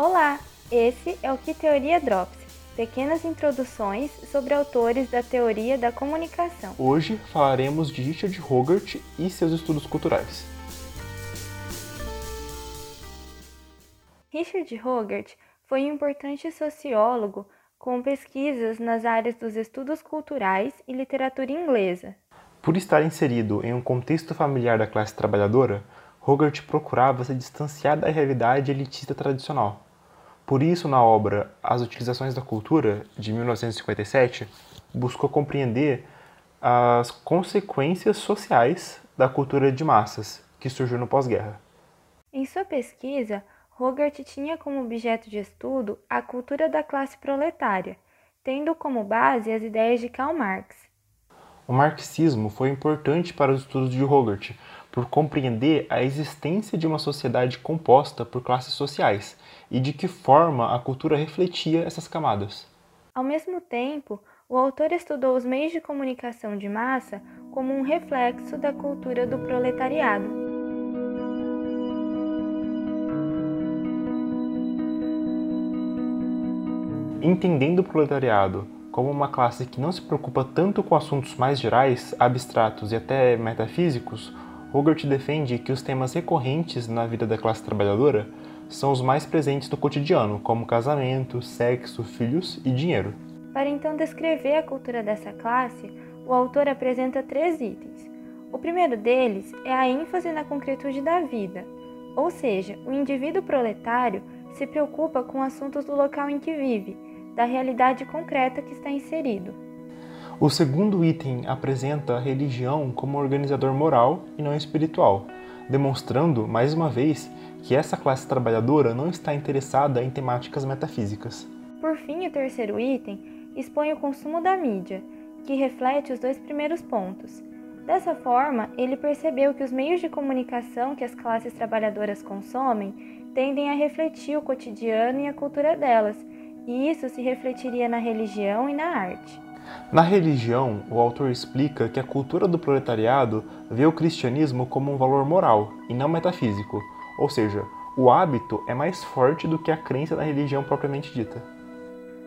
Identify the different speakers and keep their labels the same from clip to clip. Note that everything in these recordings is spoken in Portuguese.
Speaker 1: Olá, esse é o Que Teoria Drops, pequenas introduções sobre autores da teoria da comunicação.
Speaker 2: Hoje falaremos de Richard Hogarth e seus estudos culturais.
Speaker 1: Richard Hogarth foi um importante sociólogo com pesquisas nas áreas dos estudos culturais e literatura inglesa.
Speaker 2: Por estar inserido em um contexto familiar da classe trabalhadora, Hogarth procurava se distanciar da realidade elitista tradicional. Por isso, na obra As Utilizações da Cultura, de 1957, buscou compreender as consequências sociais da cultura de massas que surgiu no pós-guerra.
Speaker 1: Em sua pesquisa, Hogarth tinha como objeto de estudo a cultura da classe proletária, tendo como base as ideias de Karl Marx.
Speaker 2: O marxismo foi importante para os estudos de Hogarth por compreender a existência de uma sociedade composta por classes sociais e de que forma a cultura refletia essas camadas.
Speaker 1: Ao mesmo tempo, o autor estudou os meios de comunicação de massa como um reflexo da cultura do proletariado.
Speaker 2: Entendendo o proletariado como uma classe que não se preocupa tanto com assuntos mais gerais, abstratos e até metafísicos, Hogarth defende que os temas recorrentes na vida da classe trabalhadora são os mais presentes no cotidiano, como casamento, sexo, filhos e dinheiro.
Speaker 1: Para então descrever a cultura dessa classe, o autor apresenta três itens. O primeiro deles é a ênfase na concretude da vida, ou seja, o indivíduo proletário se preocupa com assuntos do local em que vive, da realidade concreta que está inserido.
Speaker 2: O segundo item apresenta a religião como organizador moral e não espiritual, demonstrando, mais uma vez, que essa classe trabalhadora não está interessada em temáticas metafísicas.
Speaker 1: Por fim, o terceiro item expõe o consumo da mídia, que reflete os dois primeiros pontos. Dessa forma, ele percebeu que os meios de comunicação que as classes trabalhadoras consomem tendem a refletir o cotidiano e a cultura delas, e isso se refletiria na religião e na arte.
Speaker 2: Na religião, o autor explica que a cultura do proletariado vê o cristianismo como um valor moral e não metafísico, ou seja, o hábito é mais forte do que a crença na religião propriamente dita.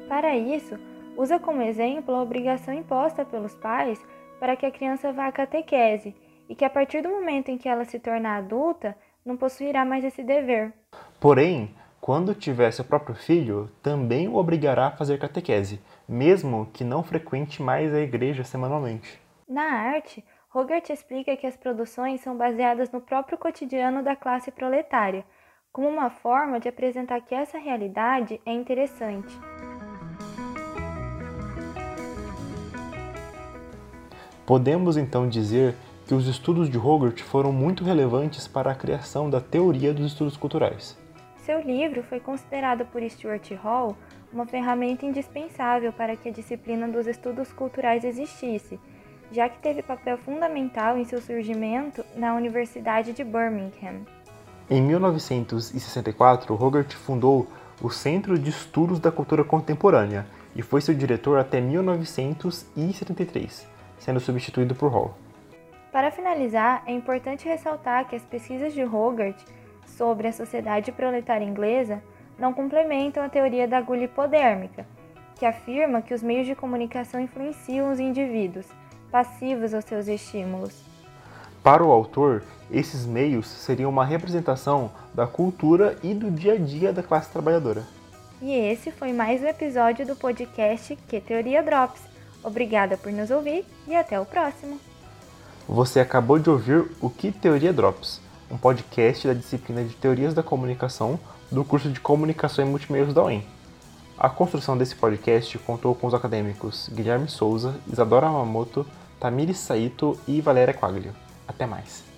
Speaker 1: Para isso, usa como exemplo a obrigação imposta pelos pais para que a criança vá à catequese e que a partir do momento em que ela se tornar adulta, não possuirá mais esse dever.
Speaker 2: Porém, quando tiver seu próprio filho, também o obrigará a fazer catequese, mesmo que não frequente mais a igreja semanalmente.
Speaker 1: Na arte, Hogarth explica que as produções são baseadas no próprio cotidiano da classe proletária, como uma forma de apresentar que essa realidade é interessante.
Speaker 2: Podemos então dizer que os estudos de Hogarth foram muito relevantes para a criação da teoria dos estudos culturais.
Speaker 1: Seu livro foi considerado por Stuart Hall uma ferramenta indispensável para que a disciplina dos estudos culturais existisse, já que teve papel fundamental em seu surgimento na Universidade de Birmingham.
Speaker 2: Em 1964, Hogarth fundou o Centro de Estudos da Cultura Contemporânea e foi seu diretor até 1973, sendo substituído por Hall.
Speaker 1: Para finalizar, é importante ressaltar que as pesquisas de Hogarth sobre a sociedade proletária inglesa não complementam a teoria da agulha hipodérmica, que afirma que os meios de comunicação influenciam os indivíduos, passivos aos seus estímulos.
Speaker 2: Para o autor, esses meios seriam uma representação da cultura e do dia a dia da classe trabalhadora.
Speaker 1: E esse foi mais um episódio do podcast Que Teoria Drops. Obrigada por nos ouvir e até o próximo.
Speaker 2: Você acabou de ouvir o Que Teoria Drops um podcast da disciplina de Teorias da Comunicação do curso de Comunicação e Multimeios da UEM. A construção desse podcast contou com os acadêmicos Guilherme Souza, Isadora Amamoto, Tamiri Saito e Valéria Quaglio. Até mais!